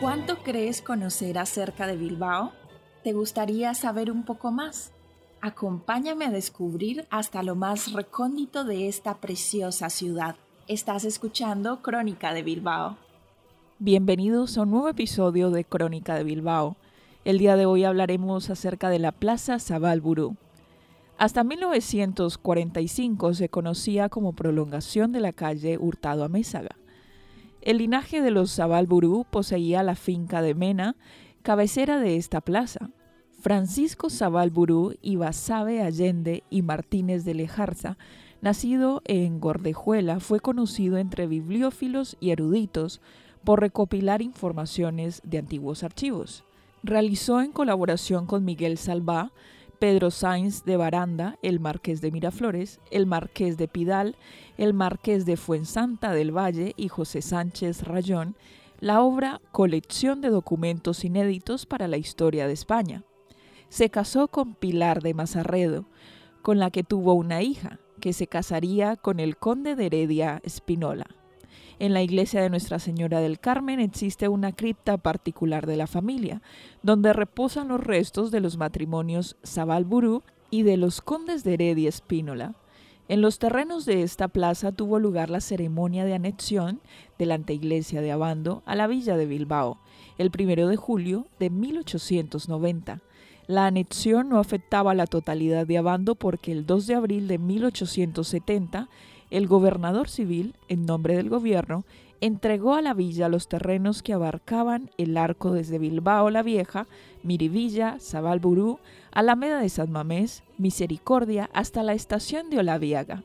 ¿Cuánto crees conocer acerca de Bilbao? ¿Te gustaría saber un poco más? Acompáñame a descubrir hasta lo más recóndito de esta preciosa ciudad. Estás escuchando Crónica de Bilbao. Bienvenidos a un nuevo episodio de Crónica de Bilbao. El día de hoy hablaremos acerca de la Plaza Zabalburú. Hasta 1945 se conocía como prolongación de la calle Hurtado a. El linaje de los Zabalburú poseía la finca de Mena, cabecera de esta plaza. Francisco Zabalburú y Basabe Allende y Martínez de Lejarza, nacido en Gordejuela, fue conocido entre bibliófilos y eruditos por recopilar informaciones de antiguos archivos. Realizó en colaboración con Miguel Salvá, Pedro Sainz de Baranda, el marqués de Miraflores, el marqués de Pidal, el marqués de Fuensanta del Valle y José Sánchez Rayón, la obra Colección de documentos inéditos para la historia de España se casó con Pilar de Mazarredo, con la que tuvo una hija, que se casaría con el conde de Heredia Espinola. En la iglesia de Nuestra Señora del Carmen existe una cripta particular de la familia, donde reposan los restos de los matrimonios Zabalburú y de los condes de Heredia Espínola. En los terrenos de esta plaza tuvo lugar la ceremonia de anexión de la anteiglesia de Abando a la villa de Bilbao, el primero de julio de 1890. La anexión no afectaba a la totalidad de Abando porque el 2 de abril de 1870 el gobernador civil, en nombre del gobierno, entregó a la villa los terrenos que abarcaban el arco desde Bilbao la Vieja, Mirivilla, Zabalburú, Alameda de San Mamés, Misericordia hasta la estación de Olaviaga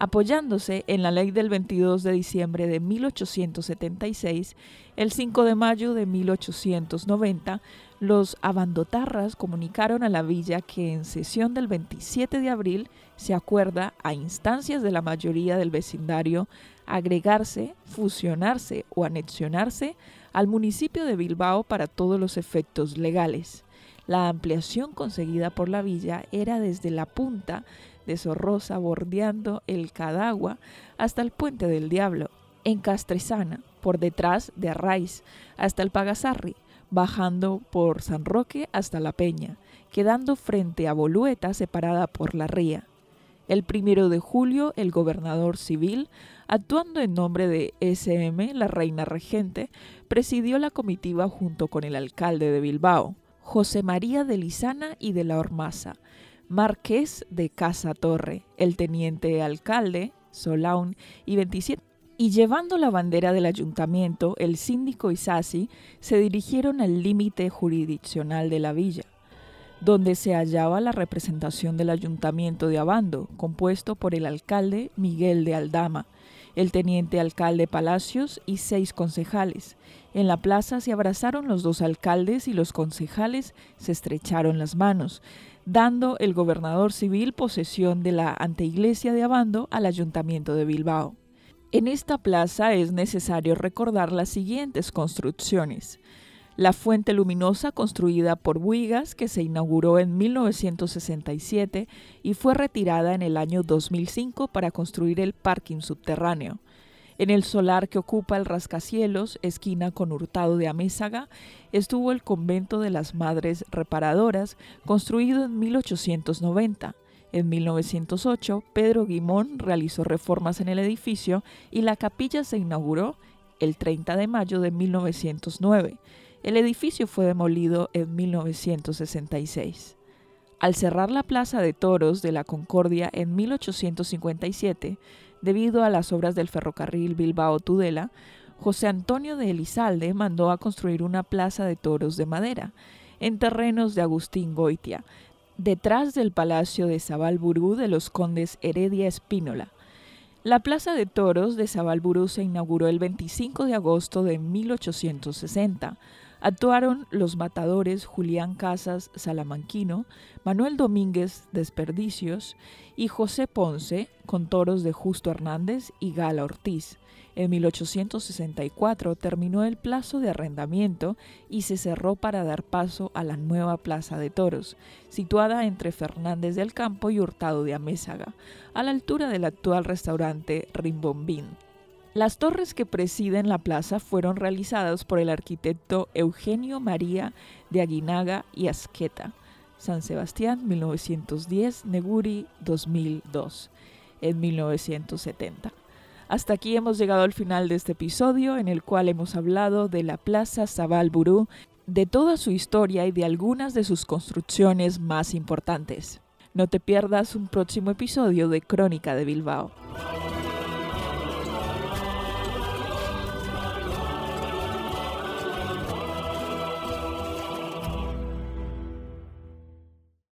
apoyándose en la ley del 22 de diciembre de 1876, el 5 de mayo de 1890, los abandotarras comunicaron a la villa que en sesión del 27 de abril se acuerda, a instancias de la mayoría del vecindario, agregarse, fusionarse o anexionarse al municipio de Bilbao para todos los efectos legales. La ampliación conseguida por la villa era desde la punta de Zorroza bordeando el Cadagua hasta el Puente del Diablo, en Castresana, por detrás de Arraiz, hasta el Pagasarri, bajando por San Roque hasta La Peña, quedando frente a Bolueta separada por la ría. El primero de julio, el gobernador civil, actuando en nombre de SM, la reina regente, presidió la comitiva junto con el alcalde de Bilbao, José María de Lizana y de la Ormaza, marqués de Casa Torre, el teniente alcalde, Solaun, y 27 y llevando la bandera del ayuntamiento, el síndico Isasi se dirigieron al límite jurisdiccional de la villa, donde se hallaba la representación del ayuntamiento de Abando, compuesto por el alcalde Miguel de Aldama, el teniente alcalde Palacios y seis concejales. En la plaza se abrazaron los dos alcaldes y los concejales se estrecharon las manos, dando el gobernador civil posesión de la anteiglesia de Abando al ayuntamiento de Bilbao. En esta plaza es necesario recordar las siguientes construcciones. La fuente luminosa construida por Buigas, que se inauguró en 1967 y fue retirada en el año 2005 para construir el parking subterráneo. En el solar que ocupa el rascacielos, esquina con Hurtado de Amézaga, estuvo el convento de las Madres Reparadoras, construido en 1890. En 1908, Pedro Guimón realizó reformas en el edificio y la capilla se inauguró el 30 de mayo de 1909. El edificio fue demolido en 1966. Al cerrar la Plaza de Toros de la Concordia en 1857, Debido a las obras del ferrocarril Bilbao-Tudela, José Antonio de Elizalde mandó a construir una plaza de toros de madera en terrenos de Agustín Goitia, detrás del palacio de Zabalburú de los condes Heredia Espínola. La plaza de toros de Zabalburú se inauguró el 25 de agosto de 1860 Actuaron los matadores Julián Casas Salamanquino, Manuel Domínguez Desperdicios y José Ponce con toros de Justo Hernández y Gala Ortiz. En 1864 terminó el plazo de arrendamiento y se cerró para dar paso a la nueva Plaza de Toros, situada entre Fernández del Campo y Hurtado de Amézaga, a la altura del actual restaurante Rimbombín. Las torres que presiden la plaza fueron realizadas por el arquitecto Eugenio María de Aguinaga y Asqueta. San Sebastián 1910, Neguri 2002, en 1970. Hasta aquí hemos llegado al final de este episodio en el cual hemos hablado de la Plaza Sabalburú, de toda su historia y de algunas de sus construcciones más importantes. No te pierdas un próximo episodio de Crónica de Bilbao.